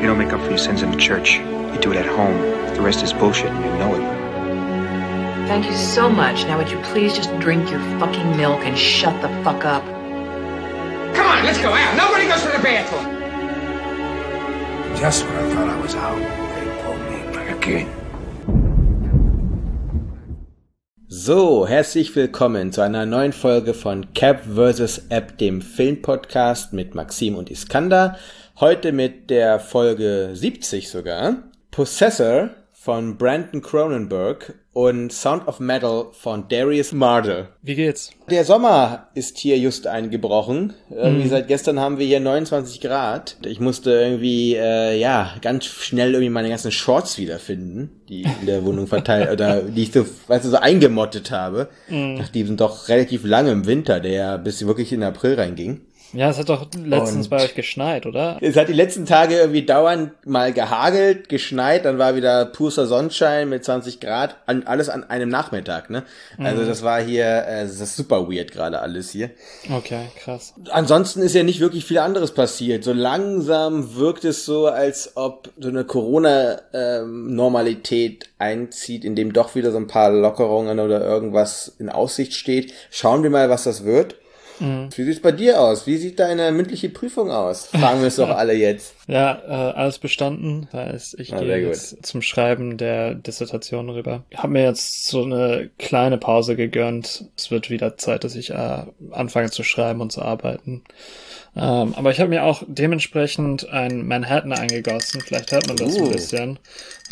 You don't make up for your sins in the church. You do it at home. The rest is bullshit and you know it. Thank you so much. Now would you please just drink your fucking milk and shut the fuck up? Come on, let's go out. Nobody goes to the bathroom. Just when I thought I was out, they pulled me back again. So, herzlich willkommen zu einer neuen Folge von Cap vs. App, dem Filmpodcast mit Maxim und Iskander. Heute mit der Folge 70 sogar. Possessor von Brandon Cronenberg und Sound of Metal von Darius Marder. Wie geht's? Der Sommer ist hier just eingebrochen. Irgendwie seit gestern haben wir hier 29 Grad. Ich musste irgendwie, äh, ja, ganz schnell irgendwie meine ganzen Shorts wiederfinden, die in der Wohnung verteilt, oder die ich so, weißt du, so eingemottet habe. Nach diesem doch relativ langem Winter, der bis wirklich in April reinging. Ja, es hat doch letztens Und- bei euch geschneit, oder? Es hat die letzten Tage irgendwie dauernd mal gehagelt, geschneit, dann war wieder purer Sonnenschein mit 20 Grad, an, alles an einem Nachmittag, ne? Also das war hier, äh, das ist super weird gerade alles hier. Okay, krass. Ansonsten ist ja nicht wirklich viel anderes passiert. So langsam wirkt es so, als ob so eine Corona-Normalität einzieht, in dem doch wieder so ein paar Lockerungen oder irgendwas in Aussicht steht. Schauen wir mal, was das wird. Wie sieht's bei dir aus? Wie sieht deine mündliche Prüfung aus? Fragen wir es doch alle jetzt. Ja, äh, alles bestanden. Das heißt, ich Ah, gehe gut. jetzt zum Schreiben der Dissertation rüber. Ich habe mir jetzt so eine kleine Pause gegönnt. Es wird wieder Zeit, dass ich äh, anfange zu schreiben und zu arbeiten. Ähm, aber ich habe mir auch dementsprechend ein Manhattan eingegossen. Vielleicht hört man das Uh. ein bisschen.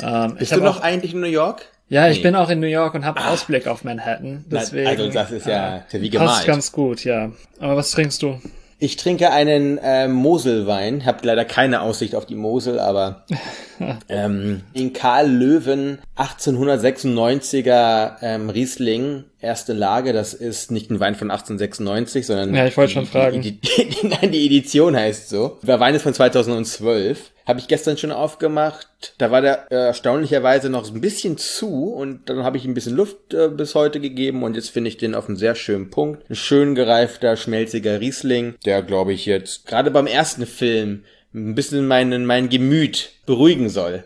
Ähm, ich Bist du noch eigentlich in New York? Ja, ich Nee. bin auch in New York und habe Ausblick auf Manhattan. Deswegen, also das ist ja, ja wie Passt gemalt. ganz gut, ja. Aber was trinkst du? Ich trinke einen äh, Moselwein, habe leider keine Aussicht auf die Mosel, aber ähm, den Karl Löwen 1896er ähm, Riesling, erste Lage, das ist nicht ein Wein von 1896, sondern Ja, ich wollte die- schon fragen. Die, die, die, nein, die Edition heißt so. Der Wein ist von 2012. Habe ich gestern schon aufgemacht. Da war der äh, erstaunlicherweise noch ein bisschen zu und dann habe ich ein bisschen Luft äh, bis heute gegeben und jetzt finde ich den auf einem sehr schönen Punkt. Ein schön gereifter, schmelziger Riesling, der glaube ich jetzt gerade beim ersten Film ein bisschen meinen, mein Gemüt beruhigen soll.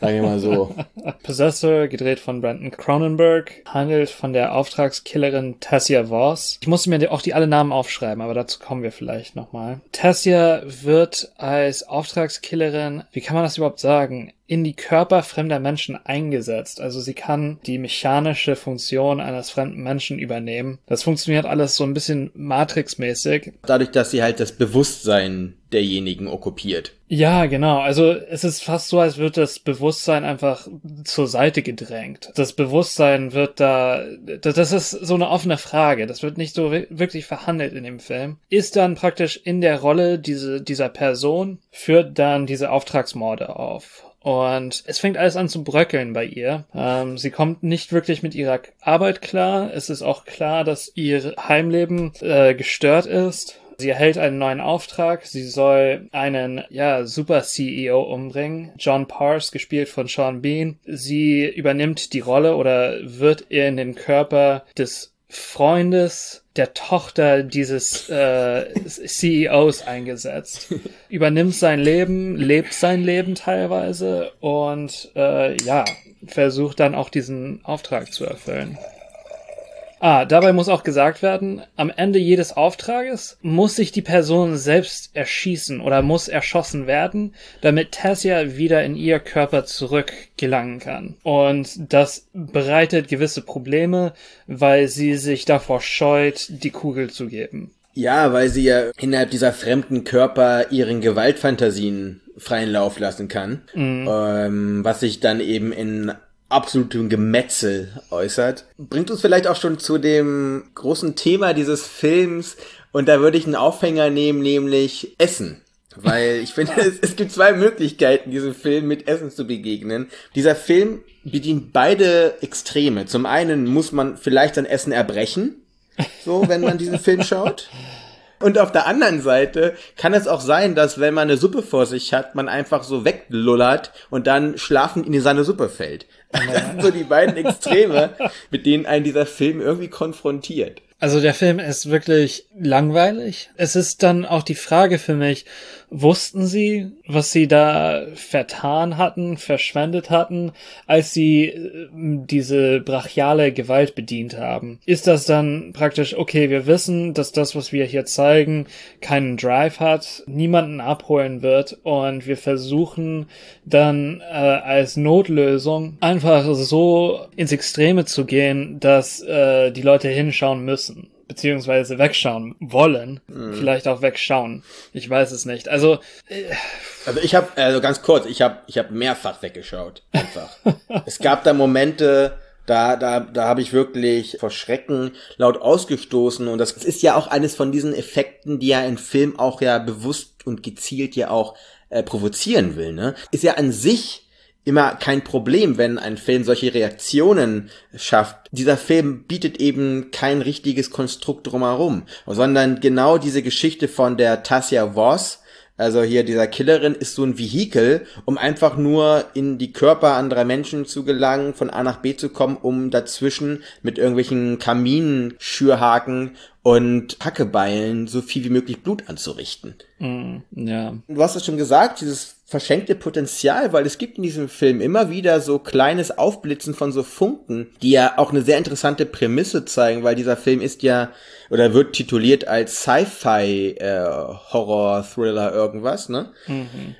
Sagen wir mal so. Possessor, gedreht von Brandon Cronenberg, handelt von der Auftragskillerin Tassia Voss. Ich musste mir auch die alle Namen aufschreiben, aber dazu kommen wir vielleicht nochmal. Tassia wird als Auftragskillerin, wie kann man das überhaupt sagen, in die Körper fremder Menschen eingesetzt. Also sie kann die mechanische Funktion eines fremden Menschen übernehmen. Das funktioniert alles so ein bisschen Matrix-mäßig. Dadurch, dass sie halt das Bewusstsein derjenigen okkupiert. Ja, genau. Also es ist fast so, als wird das Bewusstsein einfach zur Seite gedrängt. Das Bewusstsein wird da, das ist so eine offene Frage. Das wird nicht so wi- wirklich verhandelt in dem Film. Ist dann praktisch in der Rolle diese, dieser Person, führt dann diese Auftragsmorde auf. Und es fängt alles an zu bröckeln bei ihr. Ähm, sie kommt nicht wirklich mit ihrer Arbeit klar. Es ist auch klar, dass ihr Heimleben äh, gestört ist. Sie erhält einen neuen Auftrag. Sie soll einen, ja, super CEO umbringen. John Pars, gespielt von Sean Bean. Sie übernimmt die Rolle oder wird in den Körper des Freundes der Tochter dieses äh, CEOs eingesetzt. Übernimmt sein Leben, lebt sein Leben teilweise und äh, ja, versucht dann auch diesen Auftrag zu erfüllen. Ah, dabei muss auch gesagt werden, am Ende jedes Auftrages muss sich die Person selbst erschießen oder muss erschossen werden, damit Tassia wieder in ihr Körper zurückgelangen kann. Und das bereitet gewisse Probleme, weil sie sich davor scheut, die Kugel zu geben. Ja, weil sie ja innerhalb dieser fremden Körper ihren Gewaltfantasien freien Lauf lassen kann, ähm, was sich dann eben in absolutem Gemetzel äußert. Bringt uns vielleicht auch schon zu dem großen Thema dieses Films und da würde ich einen Aufhänger nehmen, nämlich Essen. Weil ich finde, es, es gibt zwei Möglichkeiten, diesem Film mit Essen zu begegnen. Dieser Film bedient beide Extreme. Zum einen muss man vielleicht sein Essen erbrechen, so, wenn man diesen Film schaut. Und auf der anderen Seite kann es auch sein, dass wenn man eine Suppe vor sich hat, man einfach so weglullert und dann schlafend in seine Suppe fällt. Das sind so die beiden Extreme, mit denen einen dieser Film irgendwie konfrontiert. Also der Film ist wirklich langweilig. Es ist dann auch die Frage für mich, wussten sie, was sie da vertan hatten, verschwendet hatten, als sie äh, diese brachiale Gewalt bedient haben? Ist das dann praktisch, okay, wir wissen, dass das, was wir hier zeigen, keinen Drive hat, niemanden abholen wird und wir versuchen dann äh, als Notlösung einfach so ins Extreme zu gehen, dass äh, die Leute hinschauen müssen beziehungsweise wegschauen wollen, mhm. vielleicht auch wegschauen. Ich weiß es nicht. Also äh, also ich habe also ganz kurz, ich habe ich habe mehrfach weggeschaut einfach. es gab da Momente, da da da habe ich wirklich vor Schrecken laut ausgestoßen und das ist ja auch eines von diesen Effekten, die ja ein Film auch ja bewusst und gezielt ja auch äh, provozieren will, ne? Ist ja an sich immer kein Problem, wenn ein Film solche Reaktionen schafft. Dieser Film bietet eben kein richtiges Konstrukt drumherum, sondern genau diese Geschichte von der Tassia Voss, also hier dieser Killerin ist so ein Vehikel, um einfach nur in die Körper anderer Menschen zu gelangen, von A nach B zu kommen, um dazwischen mit irgendwelchen Kaminschürhaken und Hackebeilen so viel wie möglich Blut anzurichten. Mm, ja. Du hast es schon gesagt, dieses verschenkte Potenzial, weil es gibt in diesem Film immer wieder so kleines Aufblitzen von so Funken, die ja auch eine sehr interessante Prämisse zeigen, weil dieser Film ist ja oder wird tituliert als Sci-Fi äh, Horror Thriller irgendwas, ne? Mhm.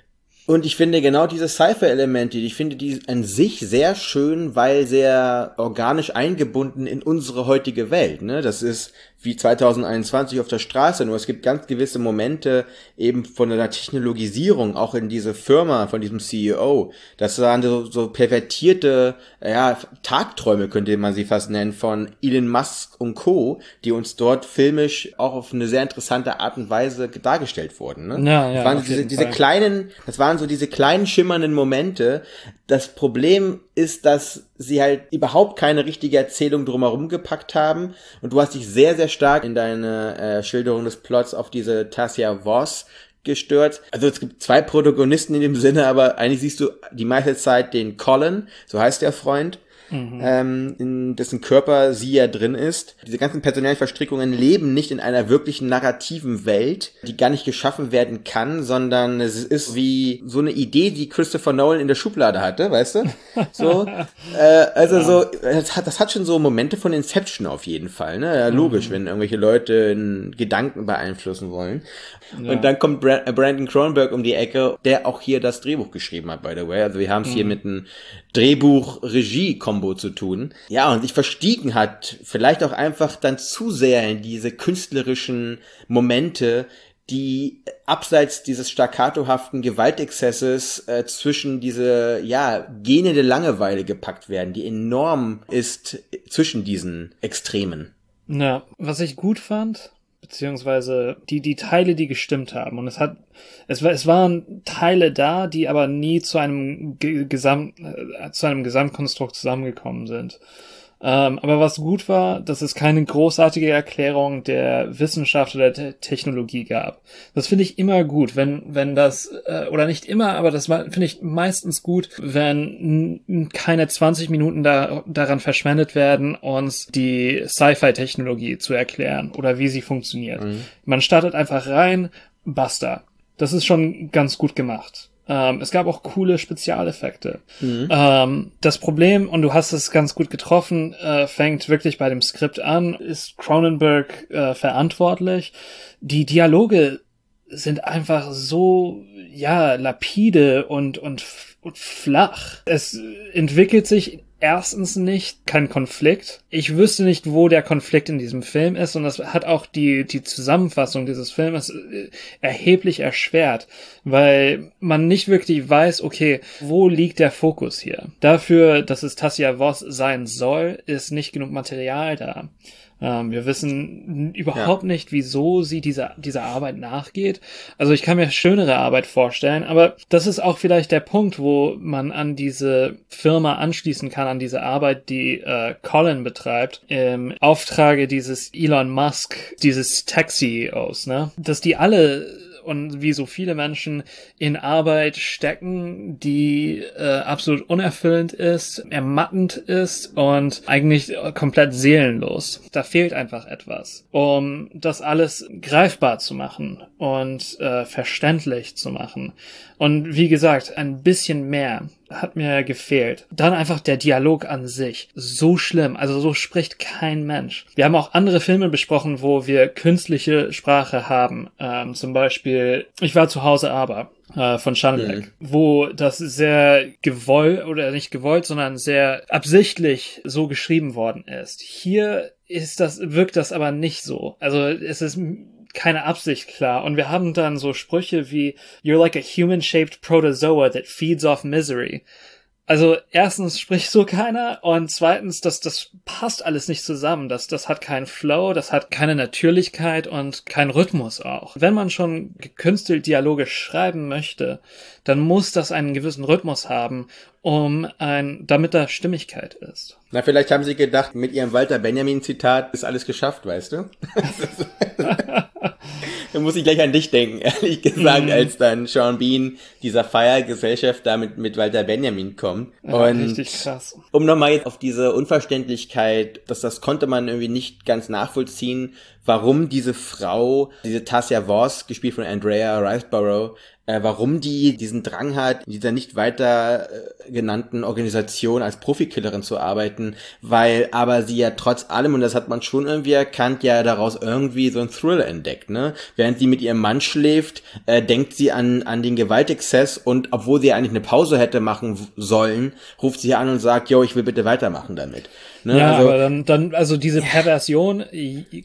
Und ich finde genau diese Sci-Fi-Elemente, ich finde die an sich sehr schön, weil sehr organisch eingebunden in unsere heutige Welt. Ne? Das ist wie 2021 auf der Straße, nur es gibt ganz gewisse Momente eben von der Technologisierung, auch in diese Firma von diesem CEO. Das waren so, so pervertierte ja, Tagträume, könnte man sie fast nennen, von Elon Musk und Co., die uns dort filmisch auch auf eine sehr interessante Art und Weise dargestellt wurden. Ne? Ja, ja, das waren diese, diese kleinen, das waren so diese kleinen schimmernden Momente. Das Problem ist, dass sie halt überhaupt keine richtige Erzählung drumherum gepackt haben. Und du hast dich sehr, sehr stark in deine äh, Schilderung des Plots auf diese Tassia Voss gestört. Also es gibt zwei Protagonisten in dem Sinne, aber eigentlich siehst du die meiste Zeit den Colin, so heißt der Freund, mhm. ähm, in dessen Körper sie ja drin ist. Diese ganzen personellen Verstrickungen leben nicht in einer wirklichen narrativen Welt, die gar nicht geschaffen werden kann, sondern es ist wie so eine Idee, die Christopher Nolan in der Schublade hatte, weißt du? So, äh, also ja. so, das hat, das hat schon so Momente von Inception auf jeden Fall, ne? Ja, logisch, mhm. wenn irgendwelche Leute einen Gedanken beeinflussen wollen. Ja. Und dann kommt Brandon Cronenberg um die Ecke, der auch hier das Drehbuch geschrieben hat, by the way. Also wir haben es mhm. hier mit einem Drehbuch-Regie-Kombo zu tun. Ja, und sich verstiegen hat, vielleicht auch einfach dann zu sehr in diese künstlerischen Momente, die abseits dieses staccatohaften Gewaltexzesses äh, zwischen diese, ja, gähnende Langeweile gepackt werden, die enorm ist zwischen diesen Extremen. Ja, was ich gut fand, beziehungsweise die, die Teile, die gestimmt haben. Und es hat, es, es waren Teile da, die aber nie zu einem Gesamt, äh, zu einem Gesamtkonstrukt zusammengekommen sind. Ähm, aber was gut war, dass es keine großartige Erklärung der Wissenschaft oder der Technologie gab. Das finde ich immer gut, wenn, wenn das, äh, oder nicht immer, aber das finde ich meistens gut, wenn keine 20 Minuten da, daran verschwendet werden, uns die Sci-Fi-Technologie zu erklären oder wie sie funktioniert. Mhm. Man startet einfach rein, basta. Das ist schon ganz gut gemacht. Ähm, es gab auch coole Spezialeffekte. Mhm. Ähm, das Problem, und du hast es ganz gut getroffen, äh, fängt wirklich bei dem Skript an. Ist Cronenberg äh, verantwortlich? Die Dialoge sind einfach so, ja, lapide und, und, und flach. Es entwickelt sich erstens nicht kein Konflikt. Ich wüsste nicht, wo der Konflikt in diesem Film ist und das hat auch die, die Zusammenfassung dieses Filmes äh, erheblich erschwert, weil man nicht wirklich weiß, okay, wo liegt der Fokus hier? Dafür, dass es Tassia Voss sein soll, ist nicht genug Material da. Ähm, wir wissen überhaupt ja. nicht, wieso sie dieser, dieser Arbeit nachgeht. Also ich kann mir schönere Arbeit vorstellen, aber das ist auch vielleicht der Punkt, wo man an diese Firma anschließen kann, an diese Arbeit, die äh, Colin betreibt, im Auftrage dieses Elon Musk, dieses Tech-CEOs, ne? Dass die alle und wie so viele Menschen in Arbeit stecken, die äh, absolut unerfüllend ist, ermattend ist und eigentlich komplett seelenlos. Da fehlt einfach etwas, um das alles greifbar zu machen und äh, verständlich zu machen. Und wie gesagt, ein bisschen mehr hat mir gefehlt. Dann einfach der Dialog an sich. So schlimm. Also so spricht kein Mensch. Wir haben auch andere Filme besprochen, wo wir künstliche Sprache haben. Ähm, zum Beispiel, ich war zu Hause aber äh, von Schannebeck, mhm. wo das sehr gewollt oder nicht gewollt, sondern sehr absichtlich so geschrieben worden ist. Hier ist das, wirkt das aber nicht so. Also es ist keine Absicht klar. Und wir haben dann so Sprüche wie You're like a human-shaped protozoa that feeds off misery. Also erstens spricht so keiner und zweitens, das, das passt alles nicht zusammen. Das, das hat keinen Flow, das hat keine Natürlichkeit und keinen Rhythmus auch. Wenn man schon gekünstelt Dialoge schreiben möchte, dann muss das einen gewissen Rhythmus haben, um ein, damit da Stimmigkeit ist. Na, vielleicht haben sie gedacht, mit ihrem Walter Benjamin Zitat ist alles geschafft, weißt du? da muss ich gleich an dich denken, ehrlich gesagt, mm. als dann Sean Bean dieser Feiergesellschaft da mit, mit Walter Benjamin kommt. Ja, und richtig krass. Um nochmal jetzt auf diese Unverständlichkeit, dass das konnte man irgendwie nicht ganz nachvollziehen, warum diese Frau, diese Tassia Voss, gespielt von Andrea Riceborough, äh, warum die diesen Drang hat, in dieser nicht weiter äh, genannten Organisation als Profikillerin zu arbeiten, weil aber sie ja trotz allem, und das hat man schon irgendwie erkannt, ja daraus irgendwie so ein Thrill entdeckt, ne? Während sie mit ihrem Mann schläft, äh, denkt sie an, an den Gewaltexzess und obwohl sie eigentlich eine Pause hätte machen sollen, ruft sie an und sagt, yo, ich will bitte weitermachen damit. Ne? Ja, also, aber dann, dann, also diese Perversion,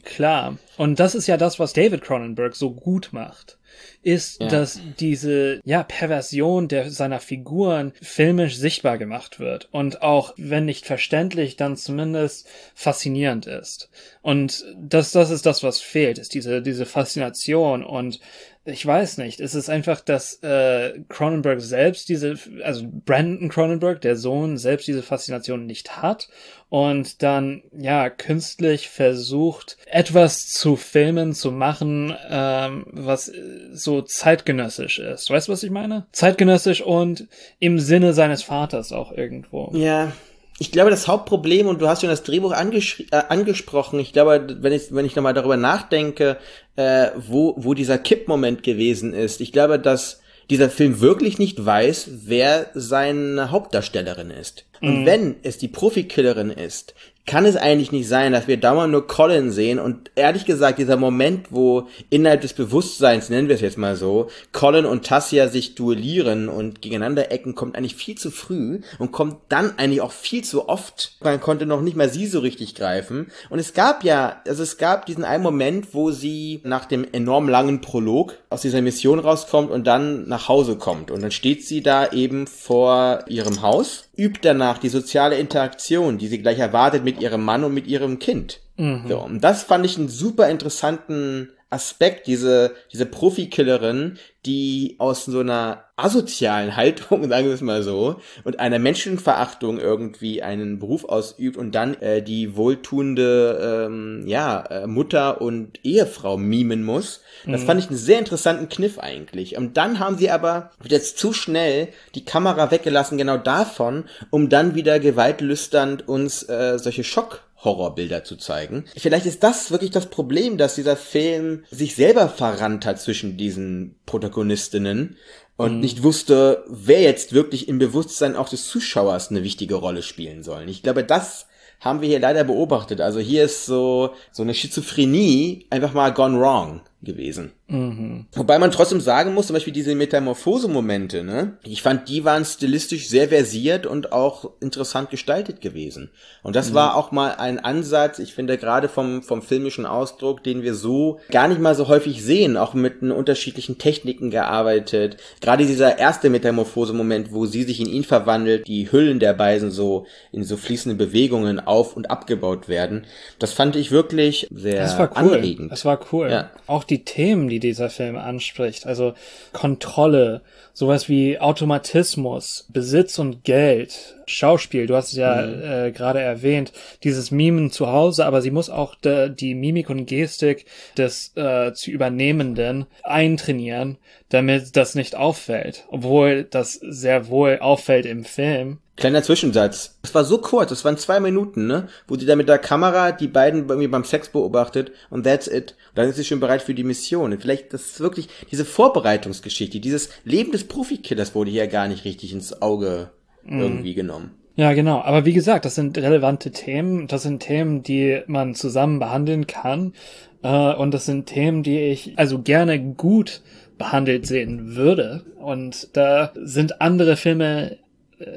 klar. Und das ist ja das, was David Cronenberg so gut macht ist, ja. dass diese ja Perversion der seiner Figuren filmisch sichtbar gemacht wird und auch wenn nicht verständlich, dann zumindest faszinierend ist. Und das das ist das was fehlt, ist diese diese Faszination und ich weiß nicht, es ist einfach, dass äh, Cronenberg selbst diese, also Brandon Cronenberg, der Sohn, selbst diese Faszination nicht hat und dann ja künstlich versucht, etwas zu filmen, zu machen, ähm, was so zeitgenössisch ist. Weißt du, was ich meine? Zeitgenössisch und im Sinne seines Vaters auch irgendwo. Ja, ich glaube, das Hauptproblem, und du hast schon das Drehbuch äh, angesprochen, ich glaube, wenn ich, wenn ich nochmal darüber nachdenke, äh, wo, wo dieser Kippmoment gewesen ist, ich glaube, dass dieser Film wirklich nicht weiß, wer seine Hauptdarstellerin ist. Und mhm. wenn es die Profikillerin ist, kann es eigentlich nicht sein, dass wir dauernd nur Colin sehen und ehrlich gesagt, dieser Moment, wo innerhalb des Bewusstseins, nennen wir es jetzt mal so, Colin und Tassia sich duellieren und gegeneinander ecken, kommt eigentlich viel zu früh und kommt dann eigentlich auch viel zu oft. Man konnte noch nicht mal sie so richtig greifen. Und es gab ja, also es gab diesen einen Moment, wo sie nach dem enorm langen Prolog aus dieser Mission rauskommt und dann nach Hause kommt. Und dann steht sie da eben vor ihrem Haus übt danach die soziale Interaktion, die sie gleich erwartet mit ihrem Mann und mit ihrem Kind. Mhm. So, und das fand ich einen super interessanten Aspekt, diese, diese Profikillerin, die aus so einer asozialen Haltung, sagen wir es mal so, und einer Menschenverachtung irgendwie einen Beruf ausübt und dann äh, die wohltuende ähm, ja, äh, Mutter und Ehefrau mimen muss. Das mhm. fand ich einen sehr interessanten Kniff eigentlich. Und dann haben sie aber jetzt zu schnell die Kamera weggelassen, genau davon, um dann wieder gewaltlüsternd uns äh, solche Schock Horrorbilder zu zeigen. Vielleicht ist das wirklich das Problem, dass dieser Film sich selber verrannt hat zwischen diesen Protagonistinnen und mhm. nicht wusste, wer jetzt wirklich im Bewusstsein auch des Zuschauers eine wichtige Rolle spielen soll. Ich glaube, das haben wir hier leider beobachtet. Also hier ist so, so eine Schizophrenie einfach mal gone wrong gewesen. Mhm. Wobei man trotzdem sagen muss, zum Beispiel diese Metamorphose-Momente, ne? Ich fand, die waren stilistisch sehr versiert und auch interessant gestaltet gewesen. Und das mhm. war auch mal ein Ansatz, ich finde gerade vom, vom filmischen Ausdruck, den wir so gar nicht mal so häufig sehen, auch mit unterschiedlichen Techniken gearbeitet. Gerade dieser erste Metamorphose-Moment, wo sie sich in ihn verwandelt, die Hüllen der beiden so in so fließende Bewegungen auf und abgebaut werden. Das fand ich wirklich sehr das war cool. anregend. Das war cool. Ja. Auch die Themen, die dieser Film anspricht, also Kontrolle, sowas wie Automatismus, Besitz und Geld, Schauspiel, du hast es ja mhm. äh, gerade erwähnt, dieses Mimen zu Hause, aber sie muss auch de, die Mimik und Gestik des äh, zu Übernehmenden eintrainieren, damit das nicht auffällt, obwohl das sehr wohl auffällt im Film. Kleiner Zwischensatz. Es war so kurz, es waren zwei Minuten, ne? Wo sie da mit der Kamera die beiden irgendwie beim Sex beobachtet und that's it. Und dann ist sie schon bereit für die Mission. Und vielleicht, das ist wirklich diese Vorbereitungsgeschichte, dieses Leben des Profikillers wurde hier gar nicht richtig ins Auge mm. irgendwie genommen. Ja, genau. Aber wie gesagt, das sind relevante Themen. Das sind Themen, die man zusammen behandeln kann. Äh, und das sind Themen, die ich also gerne gut behandelt sehen würde. Und da sind andere Filme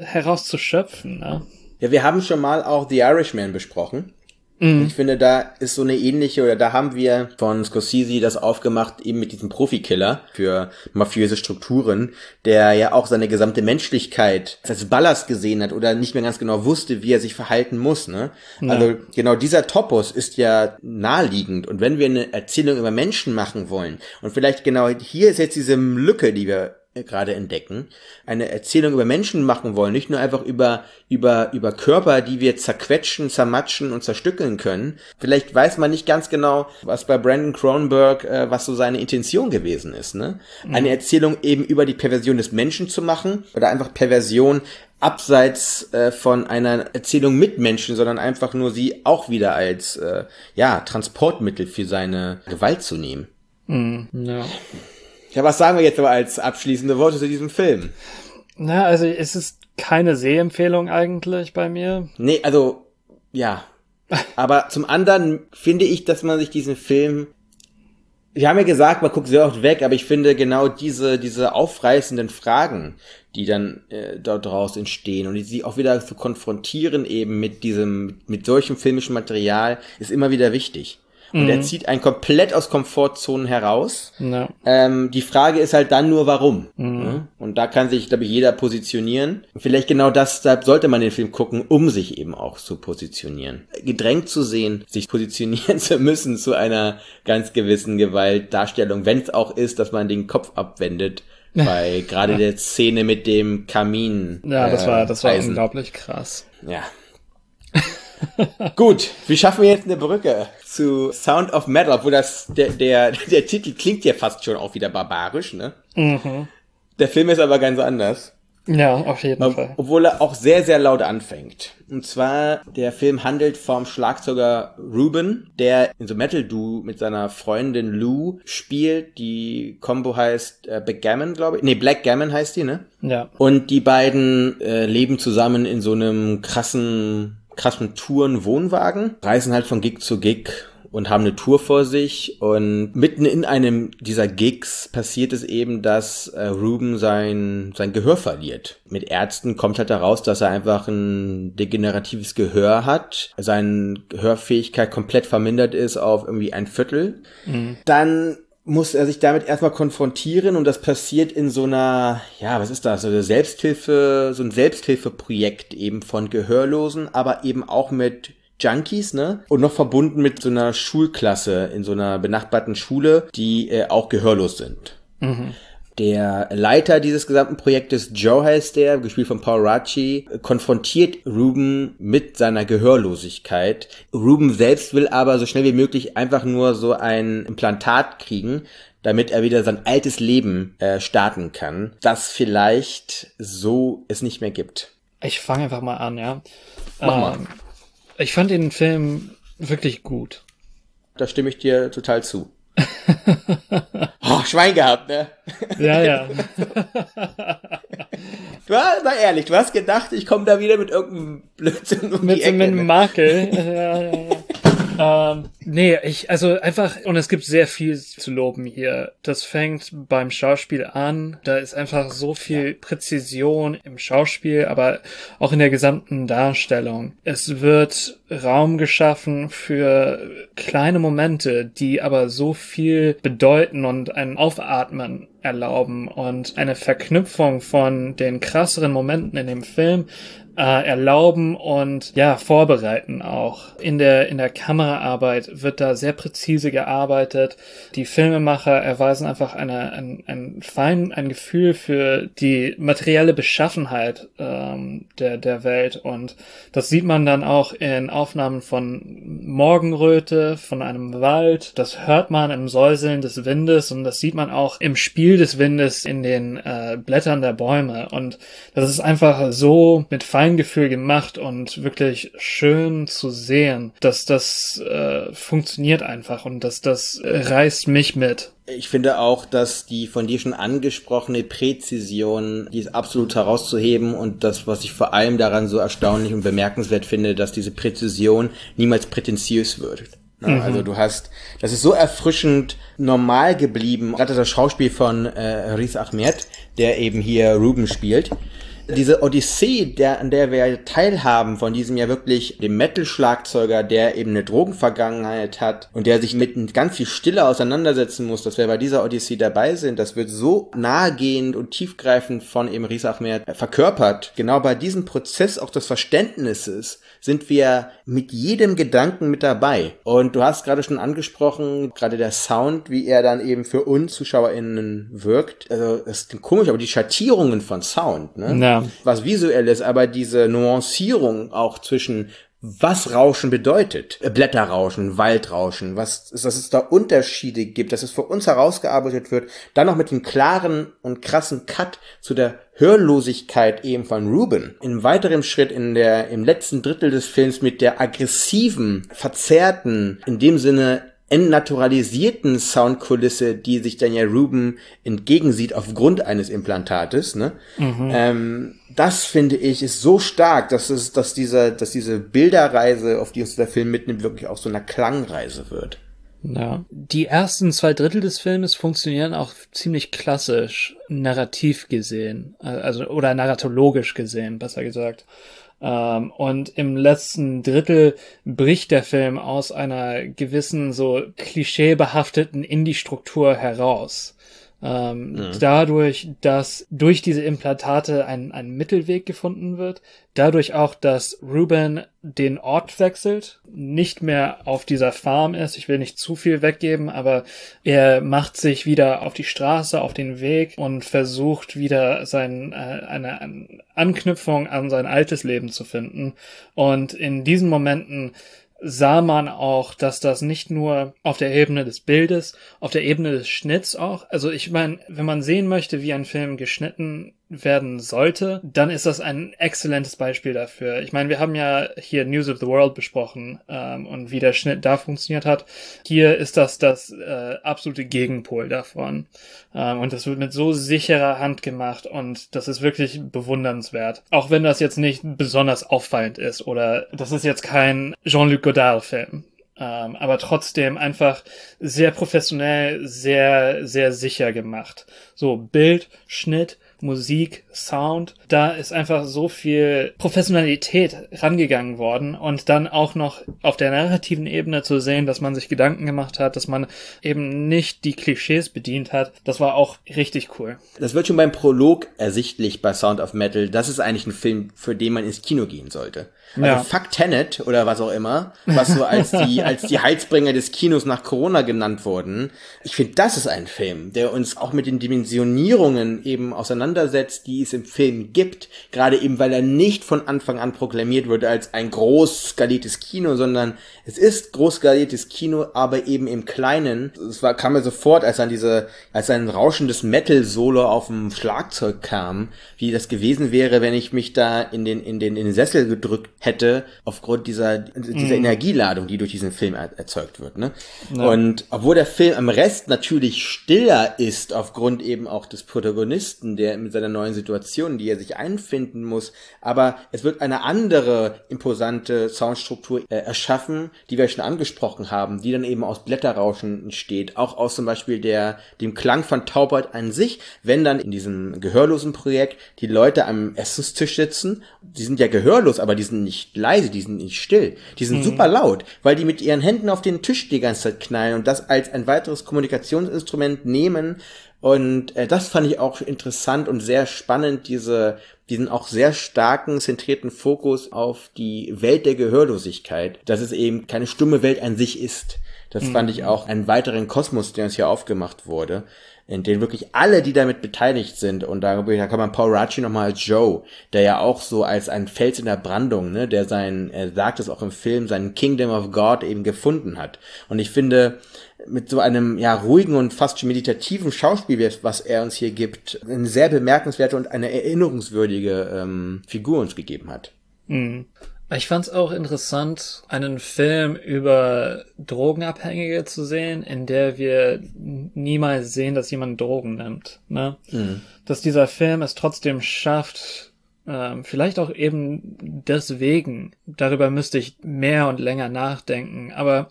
herauszuschöpfen. Ne? Ja, wir haben schon mal auch The Irishman besprochen. Mhm. Ich finde, da ist so eine ähnliche, oder da haben wir von Scorsese das aufgemacht, eben mit diesem Profikiller für mafiöse Strukturen, der ja auch seine gesamte Menschlichkeit als Ballast gesehen hat oder nicht mehr ganz genau wusste, wie er sich verhalten muss. Ne? Ja. Also genau dieser Topos ist ja naheliegend. Und wenn wir eine Erzählung über Menschen machen wollen, und vielleicht genau hier ist jetzt diese Lücke, die wir gerade entdecken, eine Erzählung über Menschen machen wollen, nicht nur einfach über, über, über Körper, die wir zerquetschen, zermatschen und zerstückeln können. Vielleicht weiß man nicht ganz genau, was bei Brandon Cronenberg, äh, was so seine Intention gewesen ist, ne? Mhm. Eine Erzählung eben über die Perversion des Menschen zu machen oder einfach Perversion abseits äh, von einer Erzählung mit Menschen, sondern einfach nur sie auch wieder als, äh, ja, Transportmittel für seine Gewalt zu nehmen. Mhm, ja. Ja, was sagen wir jetzt aber als abschließende Worte zu diesem Film? Na, also es ist keine Sehempfehlung eigentlich bei mir. Nee, also ja. Aber zum anderen finde ich, dass man sich diesen Film wir haben ja gesagt, man guckt sehr oft weg, aber ich finde genau diese, diese aufreißenden Fragen, die dann äh, dort draus entstehen und die sie auch wieder zu konfrontieren eben mit diesem, mit solchem filmischen Material, ist immer wieder wichtig. Und mhm. er zieht einen komplett aus Komfortzonen heraus. Ja. Ähm, die Frage ist halt dann nur, warum. Mhm. Und da kann sich, glaube ich, jeder positionieren. Und vielleicht genau das, da sollte man den Film gucken, um sich eben auch zu positionieren. Gedrängt zu sehen, sich positionieren zu müssen zu einer ganz gewissen Gewaltdarstellung, wenn es auch ist, dass man den Kopf abwendet bei gerade ja. der Szene mit dem Kamin. Ja, das war das war Eisen. unglaublich krass. Ja. Gut, wie schaffen wir jetzt eine Brücke zu Sound of Metal, obwohl das der der der Titel klingt ja fast schon auch wieder barbarisch, ne? Mhm. Der Film ist aber ganz anders. Ja, auf jeden Ob, Fall. Obwohl er auch sehr, sehr laut anfängt. Und zwar, der Film handelt vom Schlagzeuger Ruben, der in so Metal Do mit seiner Freundin Lou spielt. Die Combo heißt äh, Backgammon, glaube ich. Nee, Blackgammon heißt die, ne? Ja. Und die beiden äh, leben zusammen in so einem krassen krassen Touren-Wohnwagen, reisen halt von Gig zu Gig und haben eine Tour vor sich und mitten in einem dieser Gigs passiert es eben, dass äh, Ruben sein sein Gehör verliert. Mit Ärzten kommt halt heraus, dass er einfach ein degeneratives Gehör hat, seine Hörfähigkeit komplett vermindert ist auf irgendwie ein Viertel. Mhm. Dann muss er sich damit erstmal konfrontieren und das passiert in so einer, ja, was ist das, so eine Selbsthilfe, so ein Selbsthilfeprojekt eben von Gehörlosen, aber eben auch mit Junkies, ne? Und noch verbunden mit so einer Schulklasse in so einer benachbarten Schule, die äh, auch gehörlos sind. Mhm. Der Leiter dieses gesamten Projektes, Joe heißt der, gespielt von Paul Racci, konfrontiert Ruben mit seiner Gehörlosigkeit. Ruben selbst will aber so schnell wie möglich einfach nur so ein Implantat kriegen, damit er wieder sein altes Leben äh, starten kann, das vielleicht so es nicht mehr gibt. Ich fange einfach mal an, ja. Mach ähm, mal. Ich fand den Film wirklich gut. Da stimme ich dir total zu. oh, Schwein gehabt, ne? Ja, ja. du hast, mal ehrlich, du hast gedacht, ich komme da wieder mit irgendeinem Blödsinn um mit die Ecke. Mit einem ne? Makel. ja, ja, ja. ähm, nee, ich, also einfach, und es gibt sehr viel zu loben hier. Das fängt beim Schauspiel an. Da ist einfach so viel Präzision im Schauspiel, aber auch in der gesamten Darstellung. Es wird Raum geschaffen für kleine Momente, die aber so viel bedeuten und ein Aufatmen erlauben und eine Verknüpfung von den krasseren Momenten in dem Film äh, erlauben und ja vorbereiten auch in der in der Kameraarbeit wird da sehr präzise gearbeitet. Die Filmemacher erweisen einfach eine, ein, ein fein, ein Gefühl für die materielle Beschaffenheit ähm, der, der Welt. Und das sieht man dann auch in Aufnahmen von Morgenröte, von einem Wald. Das hört man im Säuseln des Windes und das sieht man auch im Spiel des Windes in den äh, Blättern der Bäume. Und das ist einfach so mit Feingefühl gemacht und wirklich schön zu sehen, dass das äh, funktioniert einfach und dass das reißt mich mit. Ich finde auch, dass die von dir schon angesprochene Präzision, die ist absolut herauszuheben und das, was ich vor allem daran so erstaunlich und bemerkenswert finde, dass diese Präzision niemals prätentiös wird. Mhm. Also du hast, das ist so erfrischend normal geblieben. Gerade das Schauspiel von äh, Riz Ahmed, der eben hier Ruben spielt, diese Odyssee, der, an der wir teilhaben, von diesem ja wirklich dem Metal-Schlagzeuger, der eben eine Drogenvergangenheit hat und der sich mit ganz viel Stille auseinandersetzen muss, dass wir bei dieser Odyssee dabei sind, das wird so nahegehend und tiefgreifend von eben Riz Ahmed verkörpert. Genau bei diesem Prozess auch des Verständnisses sind wir mit jedem Gedanken mit dabei. Und du hast gerade schon angesprochen, gerade der Sound, wie er dann eben für uns ZuschauerInnen wirkt. Also, das ist komisch, aber die Schattierungen von Sound, ne? Ja. Was visuell ist, aber diese Nuancierung auch zwischen was Rauschen bedeutet. Äh, Blätterrauschen, Waldrauschen, was, dass es da Unterschiede gibt, dass es für uns herausgearbeitet wird, dann noch mit dem klaren und krassen Cut zu der Hörlosigkeit eben von Ruben. In weiterem Schritt in der, im letzten Drittel des Films mit der aggressiven, verzerrten, in dem Sinne entnaturalisierten Soundkulisse, die sich dann ja Ruben entgegensieht aufgrund eines Implantates, ne? Mhm. Ähm, das finde ich ist so stark, dass es, dass diese, dass diese Bilderreise, auf die uns der Film mitnimmt, wirklich auch so eine Klangreise wird. Ja. Die ersten zwei Drittel des Filmes funktionieren auch ziemlich klassisch, narrativ gesehen, also oder narratologisch gesehen, besser gesagt. Ähm, und im letzten Drittel bricht der Film aus einer gewissen so klischeebehafteten Indie-Struktur heraus. Ähm, mhm. Dadurch, dass durch diese Implantate ein, ein Mittelweg gefunden wird, dadurch auch, dass Ruben den Ort wechselt, nicht mehr auf dieser Farm ist, ich will nicht zu viel weggeben, aber er macht sich wieder auf die Straße, auf den Weg und versucht wieder sein, äh, eine, eine Anknüpfung an sein altes Leben zu finden. Und in diesen Momenten sah man auch, dass das nicht nur auf der Ebene des Bildes, auf der Ebene des Schnitts auch, also ich meine, wenn man sehen möchte, wie ein Film geschnitten werden sollte, dann ist das ein exzellentes Beispiel dafür. Ich meine, wir haben ja hier News of the World besprochen ähm, und wie der Schnitt da funktioniert hat. Hier ist das das äh, absolute Gegenpol davon. Ähm, und das wird mit so sicherer Hand gemacht und das ist wirklich bewundernswert. Auch wenn das jetzt nicht besonders auffallend ist oder das ist jetzt kein Jean-Luc Godard-Film. Ähm, aber trotzdem einfach sehr professionell, sehr, sehr sicher gemacht. So Bild, Schnitt, Musik, Sound, da ist einfach so viel Professionalität rangegangen worden und dann auch noch auf der narrativen Ebene zu sehen, dass man sich Gedanken gemacht hat, dass man eben nicht die Klischees bedient hat, das war auch richtig cool. Das wird schon beim Prolog ersichtlich bei Sound of Metal. Das ist eigentlich ein Film, für den man ins Kino gehen sollte. Also ja. Fuck Tenet oder was auch immer, was so als die, als die Heizbringer des Kinos nach Corona genannt wurden. Ich finde, das ist ein Film, der uns auch mit den Dimensionierungen eben auseinandersetzt, die es im Film gibt. Gerade eben, weil er nicht von Anfang an proklamiert wird als ein groß skaliertes Kino, sondern es ist groß skaliertes Kino, aber eben im Kleinen. Es war, kam mir sofort, als an diese, als ein rauschendes Metal-Solo auf dem Schlagzeug kam, wie das gewesen wäre, wenn ich mich da in den, in den, in den Sessel gedrückt hätte, aufgrund dieser, dieser mm. Energieladung, die durch diesen Film er erzeugt wird, ne? Ja. Und obwohl der Film am Rest natürlich stiller ist, aufgrund eben auch des Protagonisten, der mit seiner neuen Situation, die er sich einfinden muss, aber es wird eine andere imposante Soundstruktur äh, erschaffen, die wir schon angesprochen haben, die dann eben aus Blätterrauschen entsteht, auch aus zum Beispiel der, dem Klang von Taubheit an sich, wenn dann in diesem gehörlosen Projekt die Leute am Essenstisch sitzen, die sind ja gehörlos, aber die sind nicht leise, die sind nicht still, die sind mhm. super laut, weil die mit ihren Händen auf den Tisch die ganze Zeit knallen und das als ein weiteres Kommunikationsinstrument nehmen. Und äh, das fand ich auch interessant und sehr spannend, diese, diesen auch sehr starken, zentrierten Fokus auf die Welt der Gehörlosigkeit, dass es eben keine stumme Welt an sich ist, Das fand ich auch einen weiteren Kosmos, der uns hier aufgemacht wurde, in dem wirklich alle, die damit beteiligt sind, und da, da kann man Paul Racci nochmal als Joe, der ja auch so als ein Fels in der Brandung, ne, der sein, er sagt es auch im Film, seinen Kingdom of God eben gefunden hat. Und ich finde, mit so einem ja ruhigen und fast meditativen Schauspiel, was er uns hier gibt, eine sehr bemerkenswerte und eine erinnerungswürdige ähm, Figur uns gegeben hat. Mhm. Ich fand es auch interessant, einen Film über Drogenabhängige zu sehen, in der wir niemals sehen, dass jemand Drogen nimmt. Ne? Mhm. Dass dieser Film es trotzdem schafft, ähm, vielleicht auch eben deswegen. Darüber müsste ich mehr und länger nachdenken. Aber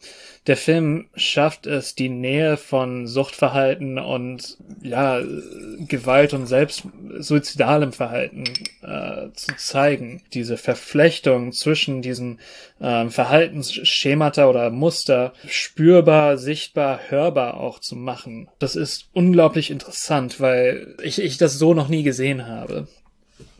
der Film schafft es, die Nähe von Suchtverhalten und ja, Gewalt und selbst suizidalem Verhalten äh, zu zeigen. Diese Verflechtung zwischen diesen äh, Verhaltensschemata oder Muster spürbar, sichtbar, hörbar auch zu machen. Das ist unglaublich interessant, weil ich, ich das so noch nie gesehen habe.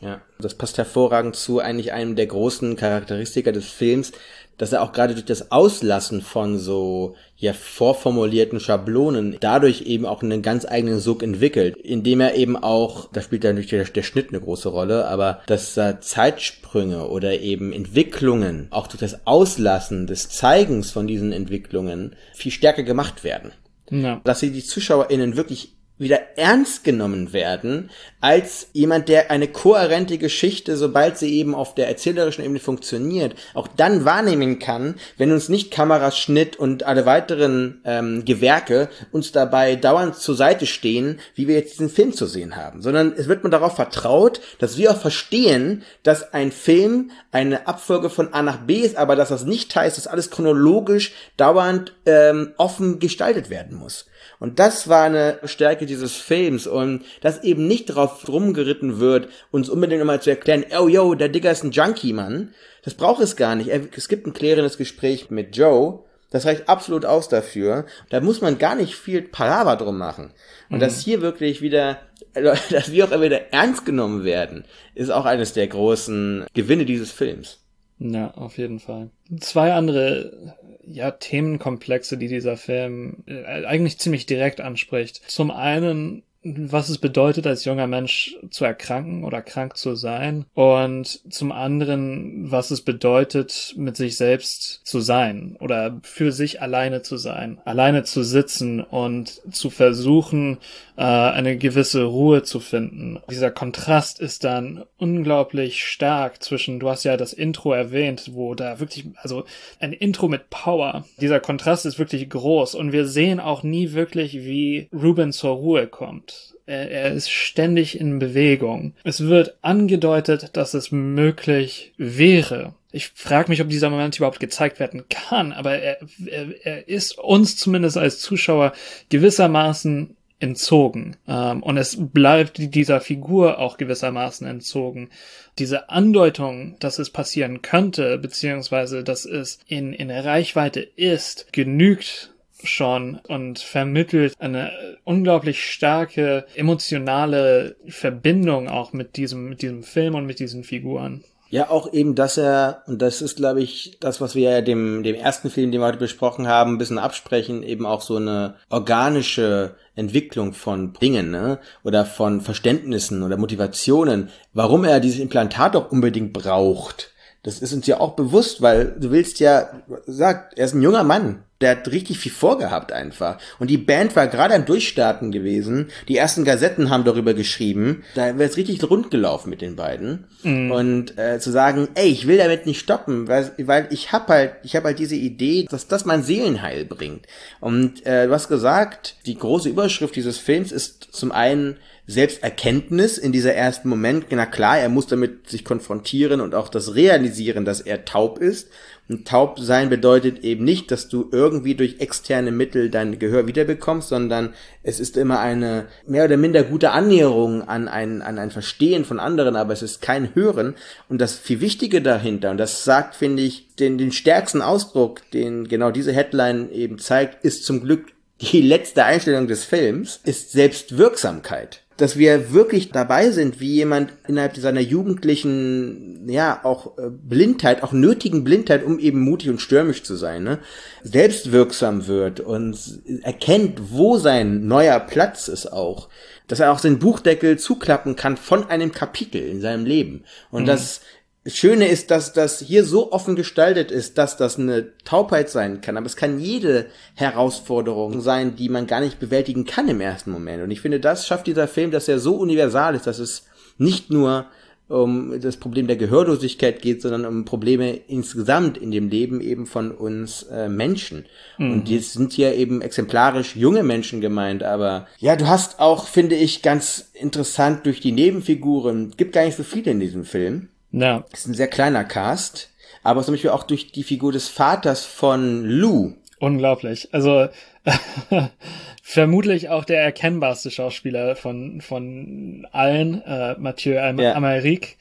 Ja, das passt hervorragend zu eigentlich einem der großen Charakteristika des Films, dass er auch gerade durch das Auslassen von so ja vorformulierten Schablonen dadurch eben auch einen ganz eigenen Sog entwickelt, indem er eben auch, da spielt natürlich der, der Schnitt eine große Rolle, aber dass äh, Zeitsprünge oder eben Entwicklungen auch durch das Auslassen des Zeigens von diesen Entwicklungen viel stärker gemacht werden. Ja. Dass sie die ZuschauerInnen wirklich wieder ernst genommen werden als jemand, der eine kohärente Geschichte, sobald sie eben auf der erzählerischen Ebene funktioniert, auch dann wahrnehmen kann, wenn uns nicht Kameraschnitt und alle weiteren ähm, Gewerke uns dabei dauernd zur Seite stehen, wie wir jetzt diesen Film zu sehen haben, sondern es wird man darauf vertraut, dass wir auch verstehen, dass ein Film eine Abfolge von A nach B ist, aber dass das nicht heißt, dass alles chronologisch dauernd ähm, offen gestaltet werden muss. Und das war eine Stärke dieses Films und dass eben nicht darauf drum geritten wird, uns unbedingt immer zu erklären, oh yo, der Digger ist ein Junkie, Mann. Das braucht es gar nicht. Es gibt ein klärendes Gespräch mit Joe. Das reicht absolut aus dafür. Da muss man gar nicht viel Palaver drum machen. Und mhm. dass hier wirklich wieder, dass wir auch wieder ernst genommen werden, ist auch eines der großen Gewinne dieses Films. Ja, auf jeden Fall. Zwei andere ja, Themenkomplexe, die dieser Film äh, eigentlich ziemlich direkt anspricht. Zum einen was es bedeutet, als junger Mensch zu erkranken oder krank zu sein und zum anderen, was es bedeutet, mit sich selbst zu sein oder für sich alleine zu sein, alleine zu sitzen und zu versuchen, äh, eine gewisse Ruhe zu finden. Dieser Kontrast ist dann unglaublich stark zwischen, du hast ja das Intro erwähnt, wo da wirklich, also ein Intro mit Power. Dieser Kontrast ist wirklich groß und wir sehen auch nie wirklich, wie Ruben zur Ruhe kommt. Er, er ist ständig in Bewegung. Es wird angedeutet, dass es möglich wäre, ich frage mich, ob dieser Moment überhaupt gezeigt werden kann, aber er, er, er ist uns zumindest als Zuschauer gewissermaßen entzogen. Ähm, und es bleibt dieser Figur auch gewissermaßen entzogen. Diese Andeutung, dass es passieren könnte, beziehungsweise dass es in, in Reichweite ist, genügt schon und vermittelt eine unglaublich starke emotionale Verbindung auch mit diesem, mit diesem Film und mit diesen Figuren. Ja, auch eben, dass er, und das ist, glaube ich, das, was wir ja dem, dem ersten Film, den wir heute besprochen haben, ein bisschen absprechen, eben auch so eine organische Entwicklung von Dingen, ne? Oder von Verständnissen oder Motivationen, warum er dieses Implantat auch unbedingt braucht. Das ist uns ja auch bewusst, weil du willst ja, sagt, er ist ein junger Mann der hat richtig viel vorgehabt einfach. Und die Band war gerade am Durchstarten gewesen. Die ersten Gazetten haben darüber geschrieben. Da wäre es richtig rund gelaufen mit den beiden. Mhm. Und äh, zu sagen, ey, ich will damit nicht stoppen, weil, weil ich hab halt, ich habe halt diese Idee, dass das mein Seelenheil bringt. Und äh, du hast gesagt, die große Überschrift dieses Films ist zum einen Selbsterkenntnis in dieser ersten Moment. Na klar, er muss damit sich konfrontieren und auch das realisieren, dass er taub ist und taub sein bedeutet eben nicht, dass du irgendwie durch externe Mittel dein Gehör wiederbekommst, sondern es ist immer eine mehr oder minder gute Annäherung an ein, an ein Verstehen von anderen, aber es ist kein Hören. Und das viel Wichtige dahinter, und das sagt, finde ich, den, den stärksten Ausdruck, den genau diese Headline eben zeigt, ist zum Glück die letzte Einstellung des Films, ist Selbstwirksamkeit. Dass wir wirklich dabei sind, wie jemand innerhalb seiner jugendlichen, ja, auch äh, Blindheit, auch nötigen Blindheit, um eben mutig und stürmisch zu sein, ne, selbstwirksam wird und erkennt, wo sein neuer Platz ist auch. Dass er auch den Buchdeckel zuklappen kann von einem Kapitel in seinem Leben. Und mhm. das Schöne ist, dass das hier so offen gestaltet ist, dass das eine Taubheit sein kann. Aber es kann jede Herausforderung sein, die man gar nicht bewältigen kann im ersten Moment. Und ich finde, das schafft dieser Film, dass er so universal ist, dass es nicht nur um das Problem der Gehörlosigkeit geht, sondern um Probleme insgesamt in dem Leben eben von uns äh, Menschen. Mhm. Und jetzt sind hier eben exemplarisch junge Menschen gemeint, aber ja, du hast auch, finde ich, ganz interessant durch die Nebenfiguren, gibt gar nicht so viele in diesem Film ja. Ist ein sehr kleiner Cast, aber zum Beispiel auch durch die Figur des Vaters von Lou. Unglaublich. Also vermutlich auch der erkennbarste Schauspieler von von allen, äh, Mathieu Am ja. Amérique.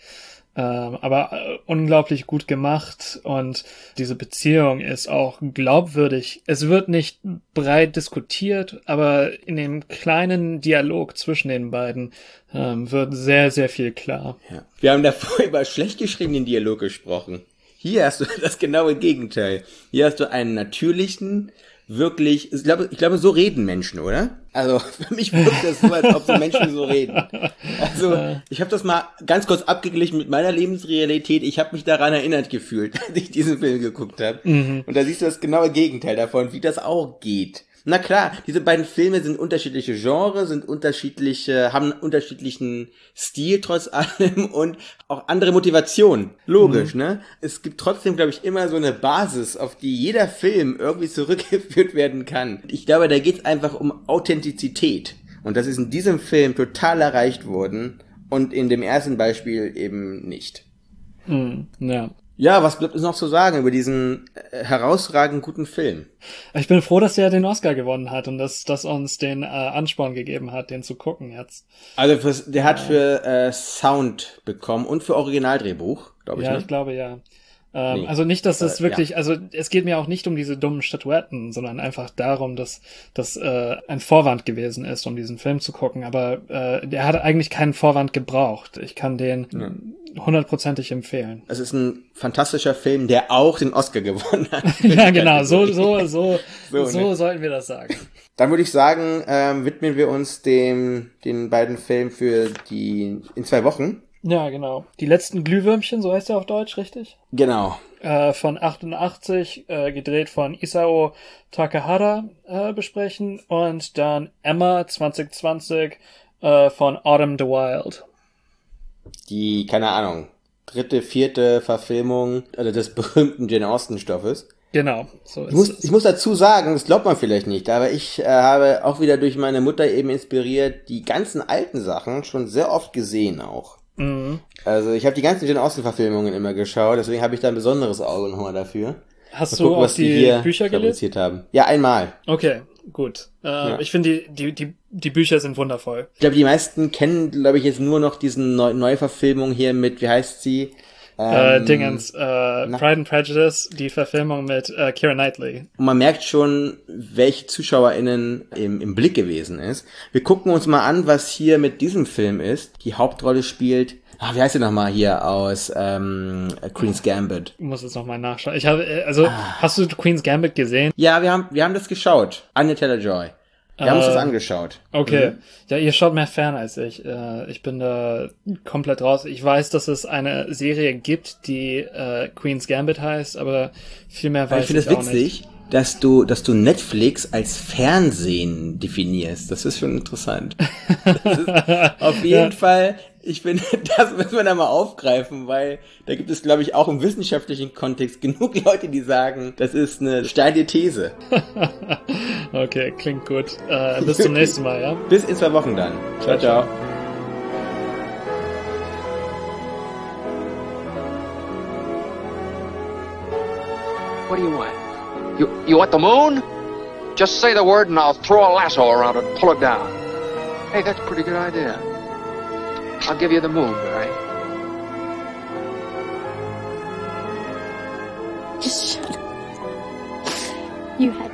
Ähm, aber äh, unglaublich gut gemacht und diese Beziehung ist auch glaubwürdig. Es wird nicht breit diskutiert, aber in dem kleinen Dialog zwischen den beiden ähm, wird sehr, sehr viel klar. Ja. Wir haben davor über schlecht geschriebenen Dialog gesprochen. Hier hast du das genaue Gegenteil. Hier hast du einen natürlichen, wirklich, ich glaube, ich glaube, so reden Menschen, oder? Also für mich wirkt das so, als ob so Menschen so reden. Also ich habe das mal ganz kurz abgeglichen mit meiner Lebensrealität. Ich habe mich daran erinnert gefühlt, als ich diesen Film geguckt habe. Mhm. Und da siehst du das genaue Gegenteil davon, wie das auch geht. Na klar, diese beiden Filme sind unterschiedliche Genres, sind unterschiedliche, haben einen unterschiedlichen Stil trotz allem und auch andere Motivationen. Logisch, mhm. ne? Es gibt trotzdem, glaube ich, immer so eine Basis, auf die jeder Film irgendwie zurückgeführt werden kann. Ich glaube, da geht es einfach um Authentizität. Und das ist in diesem Film total erreicht worden und in dem ersten Beispiel eben nicht. Mhm, ja. Ja, was bleibt es noch zu sagen über diesen äh, herausragend guten Film? Ich bin froh, dass er den Oscar gewonnen hat und dass das uns den äh, Ansporn gegeben hat, den zu gucken jetzt. Also fürs, der hat für äh, Sound bekommen und für Originaldrehbuch, glaube ich. Ja, ne? ich glaube ja. Ähm, nee. Also nicht, dass es äh, wirklich, ja. also es geht mir auch nicht um diese dummen Statuetten, sondern einfach darum, dass das äh, ein Vorwand gewesen ist, um diesen Film zu gucken. Aber äh, der hat eigentlich keinen Vorwand gebraucht. Ich kann den hundertprozentig ja. empfehlen. Es ist ein fantastischer Film, der auch den Oscar gewonnen hat. ja, genau. So, so, so, so, so ne? sollten wir das sagen. Dann würde ich sagen, ähm, widmen wir uns dem, den beiden Filmen für die in zwei Wochen. Ja, genau. Die letzten Glühwürmchen, so heißt er auf Deutsch, richtig? Genau. Äh, von 88, äh, gedreht von Isao Takahara, äh, besprechen. Und dann Emma 2020 äh, von Autumn the Wild. Die, keine Ahnung, dritte, vierte Verfilmung also des berühmten Jane Austen Stoffes. Genau. So ich, muss, ich muss dazu sagen, das glaubt man vielleicht nicht, aber ich äh, habe auch wieder durch meine Mutter eben inspiriert, die ganzen alten Sachen schon sehr oft gesehen auch. Mhm. Also ich habe die ganzen Jane Austen-Verfilmungen immer geschaut, deswegen habe ich da ein besonderes Auge nochmal dafür. Hast Mal du gucken, auch die, die Bücher gelesen? haben. Ja, einmal. Okay, gut. Äh, ja. Ich finde, die, die, die, die Bücher sind wundervoll. Ich glaube, die meisten kennen, glaube ich, jetzt nur noch diesen Neu Neuverfilmung hier mit, wie heißt sie? Äh, ähm, äh, Dingens, äh, Pride and Prejudice, die Verfilmung mit äh, Kira Knightley. Und man merkt schon, welche ZuschauerInnen im, im Blick gewesen ist. Wir gucken uns mal an, was hier mit diesem Film ist. Die Hauptrolle spielt Ah, wie heißt sie nochmal hier aus ähm, Queen's Gambit? Ich muss jetzt nochmal nachschauen. Ich habe, äh, also, ah. hast du Queen's Gambit gesehen? Ja, wir haben, wir haben das geschaut. Anya Taylor-Joy. Wir haben uns das äh, angeschaut. Okay. Mhm. Ja, ihr schaut mehr fern als ich. Äh, ich bin da komplett raus. Ich weiß, dass es eine Serie gibt, die äh, Queen's Gambit heißt, aber viel mehr weiß ich, ich auch witzig, nicht. Dass du, dass du Netflix als Fernsehen definierst. Das ist schon interessant. Ist auf jeden ja. Fall ich finde, das müssen wir da mal aufgreifen, weil da gibt es, glaube ich, auch im wissenschaftlichen Kontext genug Leute, die sagen, das ist eine steile These. okay, klingt gut. Äh, bis zum nächsten Mal, ja? Bis in zwei Wochen dann. Ciao, ciao. ciao. What do you want? You, you want the moon? Just say the word and I'll throw a lasso around it and pull it down. Hey, that's a pretty good idea. I'll give you the moon, Barry. Just shut up. You had